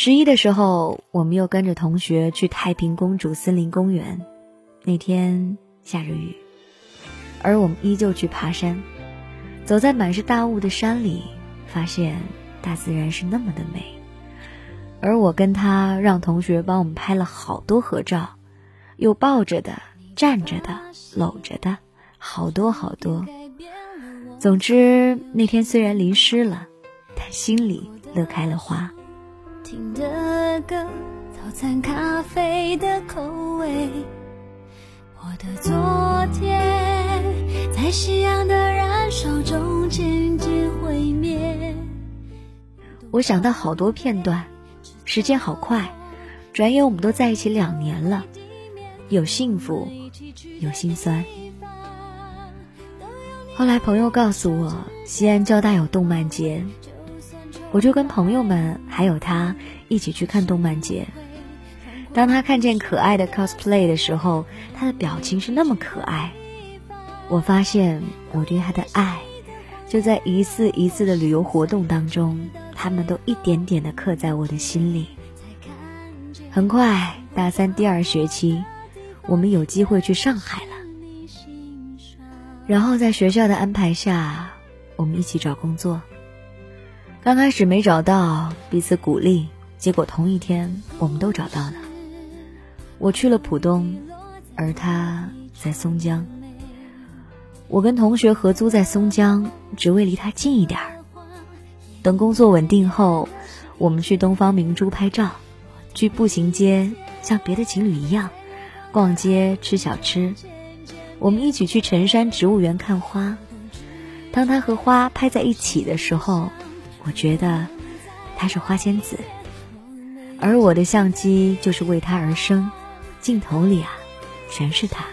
十一的时候，我们又跟着同学去太平公主森林公园。那天下着雨，而我们依旧去爬山。走在满是大雾的山里，发现大自然是那么的美。而我跟他让同学帮我们拍了好多合照，有抱着的、站着的、搂着的，好多好多。总之，那天虽然淋湿了，但心里乐开了花。听的歌，早餐咖啡的口味。我的昨天，在夕阳的燃烧中渐渐毁灭。我想到好多片段，时间好快，转眼我们都在一起两年了，有幸福，有心酸。后来朋友告诉我，西安交大有动漫节。我就跟朋友们还有他一起去看动漫节。当他看见可爱的 cosplay 的时候，他的表情是那么可爱。我发现我对他的爱，就在一次一次的旅游活动当中，他们都一点点的刻在我的心里。很快，大三第二学期，我们有机会去上海了。然后在学校的安排下，我们一起找工作。刚开始没找到，彼此鼓励，结果同一天我们都找到了。我去了浦东，而他在松江。我跟同学合租在松江，只为离他近一点儿。等工作稳定后，我们去东方明珠拍照，去步行街，像别的情侣一样，逛街吃小吃。我们一起去辰山植物园看花。当他和花拍在一起的时候。我觉得他是花仙子，而我的相机就是为他而生，镜头里啊，全是他。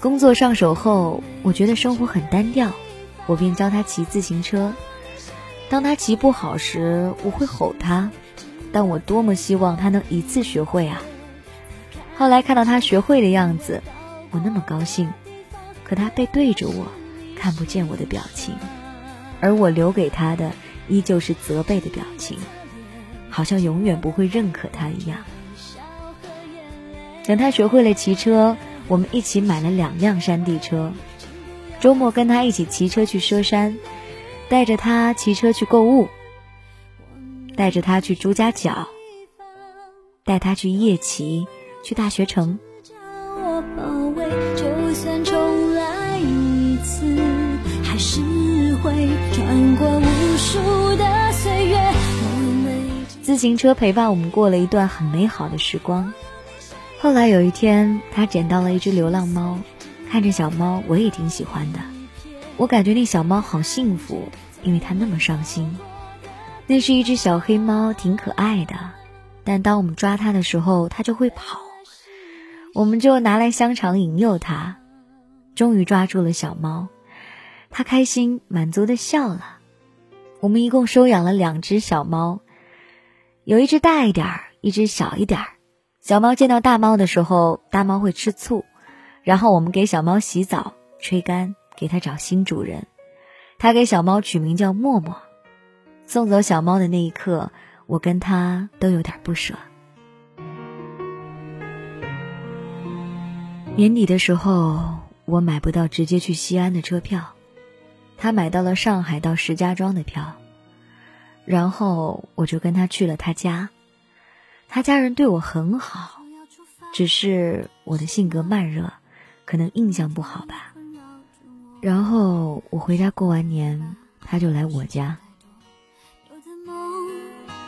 工作上手后，我觉得生活很单调，我便教他骑自行车。当他骑不好时，我会吼他，但我多么希望他能一次学会啊！后来看到他学会的样子，我那么高兴，可他背对着我，看不见我的表情，而我留给他的依旧是责备的表情，好像永远不会认可他一样。等他学会了骑车，我们一起买了两辆山地车，周末跟他一起骑车去佘山，带着他骑车去购物，带着他去朱家角，带他去夜骑。去大学城。自行车陪伴我们过了一段很美好的时光。后来有一天，他捡到了一只流浪猫，看着小猫，我也挺喜欢的。我感觉那小猫好幸福，因为它那么伤心。那是一只小黑猫，挺可爱的，但当我们抓它的时候，它就会跑。我们就拿来香肠引诱它，终于抓住了小猫，它开心满足的笑了。我们一共收养了两只小猫，有一只大一点儿，一只小一点儿。小猫见到大猫的时候，大猫会吃醋，然后我们给小猫洗澡、吹干，给它找新主人。他给小猫取名叫默默。送走小猫的那一刻，我跟他都有点不舍。年底的时候，我买不到直接去西安的车票，他买到了上海到石家庄的票，然后我就跟他去了他家。他家人对我很好，只是我的性格慢热，可能印象不好吧。然后我回家过完年，他就来我家。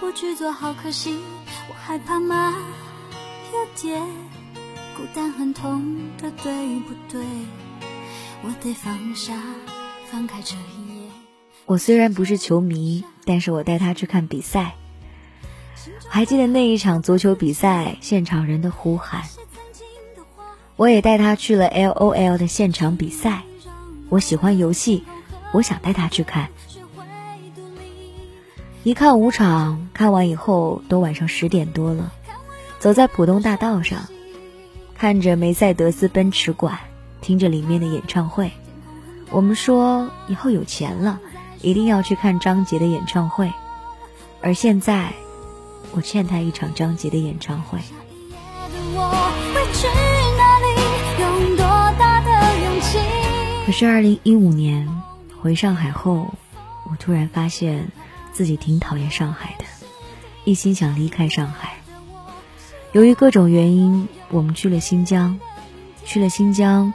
我害怕吗？有点。孤单很痛的，对不对？我得放下，翻开这一页。我虽然不是球迷，但是我带他去看比赛。还记得那一场足球比赛，现场人的呼喊。我也带他去了 L O L 的现场比赛。我喜欢游戏，我想带他去看。一看五场，看完以后都晚上十点多了，走在浦东大道上。看着梅赛德斯奔驰馆，听着里面的演唱会。我们说以后有钱了，一定要去看张杰的演唱会。而现在，我欠他一场张杰的演唱会。可是二零一五年回上海后，我突然发现自己挺讨厌上海的，一心想离开上海。由于各种原因，我们去了新疆。去了新疆，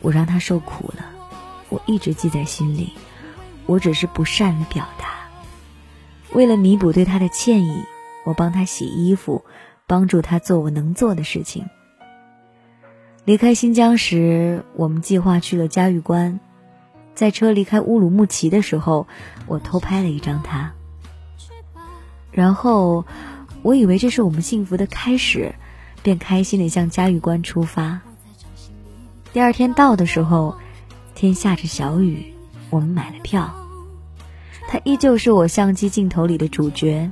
我让他受苦了，我一直记在心里。我只是不善于表达。为了弥补对他的歉意，我帮他洗衣服，帮助他做我能做的事情。离开新疆时，我们计划去了嘉峪关，在车离开乌鲁木齐的时候，我偷拍了一张他。然后，我以为这是我们幸福的开始，便开心的向嘉峪关出发。第二天到的时候，天下着小雨，我们买了票。他依旧是我相机镜头里的主角，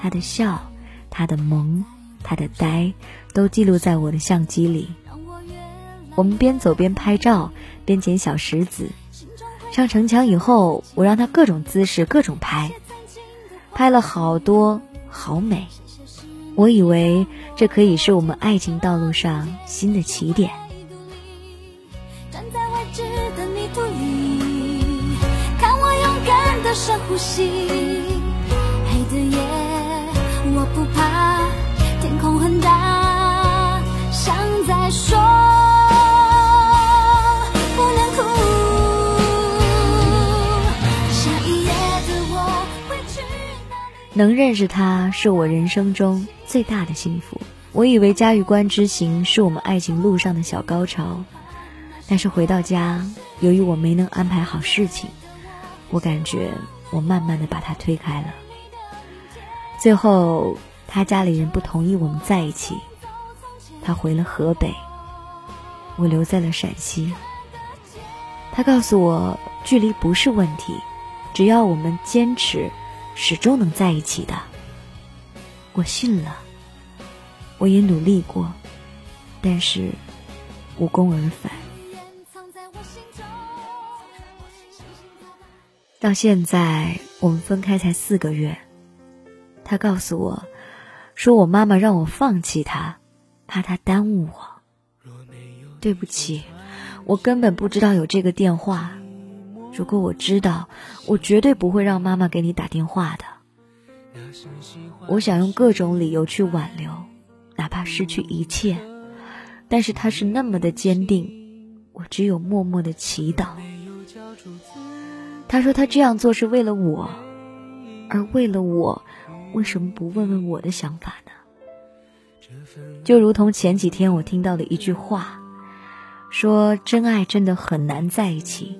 他的笑，他的萌，他的呆，都记录在我的相机里。我们边走边拍照，边捡小石子。上城墙以后，我让他各种姿势，各种拍，拍了好多，好美。我以为这可以是我们爱情道路上新的起点。站在未知的泥土里，看我勇敢的深呼吸。能认识他是我人生中最大的幸福。我以为嘉峪关之行是我们爱情路上的小高潮，但是回到家，由于我没能安排好事情，我感觉我慢慢的把他推开了。最后，他家里人不同意我们在一起，他回了河北，我留在了陕西。他告诉我，距离不是问题，只要我们坚持。始终能在一起的，我信了。我也努力过，但是无功而返。到现在，我们分开才四个月，他告诉我，说我妈妈让我放弃他，怕他耽误我。对不起，我根本不知道有这个电话。如果我知道，我绝对不会让妈妈给你打电话的。我想用各种理由去挽留，哪怕失去一切，但是他是那么的坚定，我只有默默的祈祷。他说他这样做是为了我，而为了我，为什么不问问我的想法呢？就如同前几天我听到的一句话，说真爱真的很难在一起。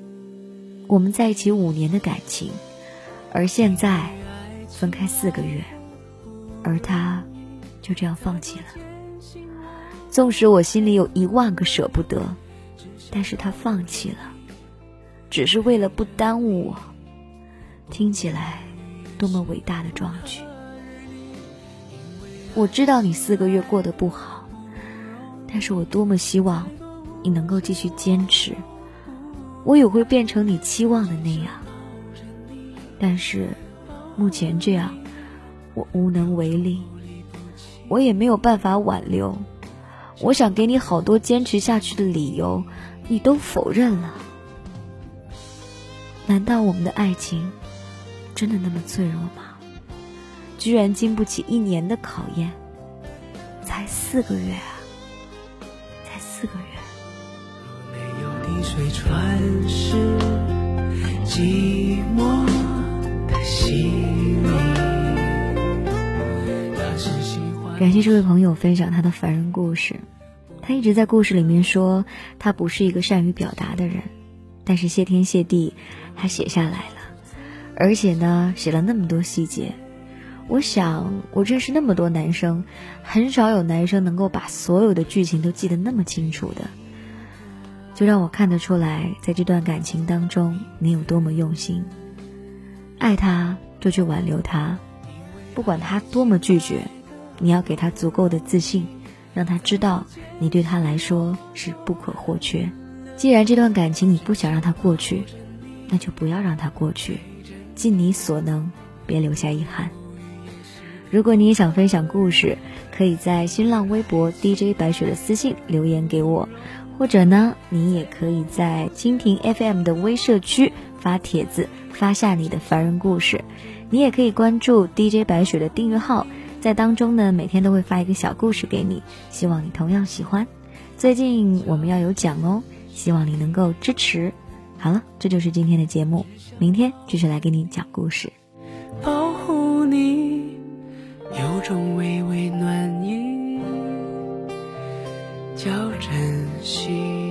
我们在一起五年的感情，而现在分开四个月，而他就这样放弃了。纵使我心里有一万个舍不得，但是他放弃了，只是为了不耽误我。听起来多么伟大的壮举！我知道你四个月过得不好，但是我多么希望你能够继续坚持。我也会变成你期望的那样，但是目前这样，我无能为力，我也没有办法挽留。我想给你好多坚持下去的理由，你都否认了。难道我们的爱情真的那么脆弱吗？居然经不起一年的考验？才四个月啊，才四个月。水传世寂寞的感谢这位朋友分享他的凡人故事。他一直在故事里面说他不是一个善于表达的人，但是谢天谢地，他写下来了，而且呢写了那么多细节。我想我认识那么多男生，很少有男生能够把所有的剧情都记得那么清楚的。就让我看得出来，在这段感情当中，你有多么用心。爱他，就去挽留他，不管他多么拒绝，你要给他足够的自信，让他知道你对他来说是不可或缺。既然这段感情你不想让它过去，那就不要让它过去，尽你所能，别留下遗憾。如果你也想分享故事，可以在新浪微博 DJ 白雪的私信留言给我，或者呢，你也可以在蜻蜓 FM 的微社区发帖子，发下你的凡人故事。你也可以关注 DJ 白雪的订阅号，在当中呢，每天都会发一个小故事给你，希望你同样喜欢。最近我们要有奖哦，希望你能够支持。好了，这就是今天的节目，明天继续来给你讲故事。保护你，有种微微暖意，叫真。心。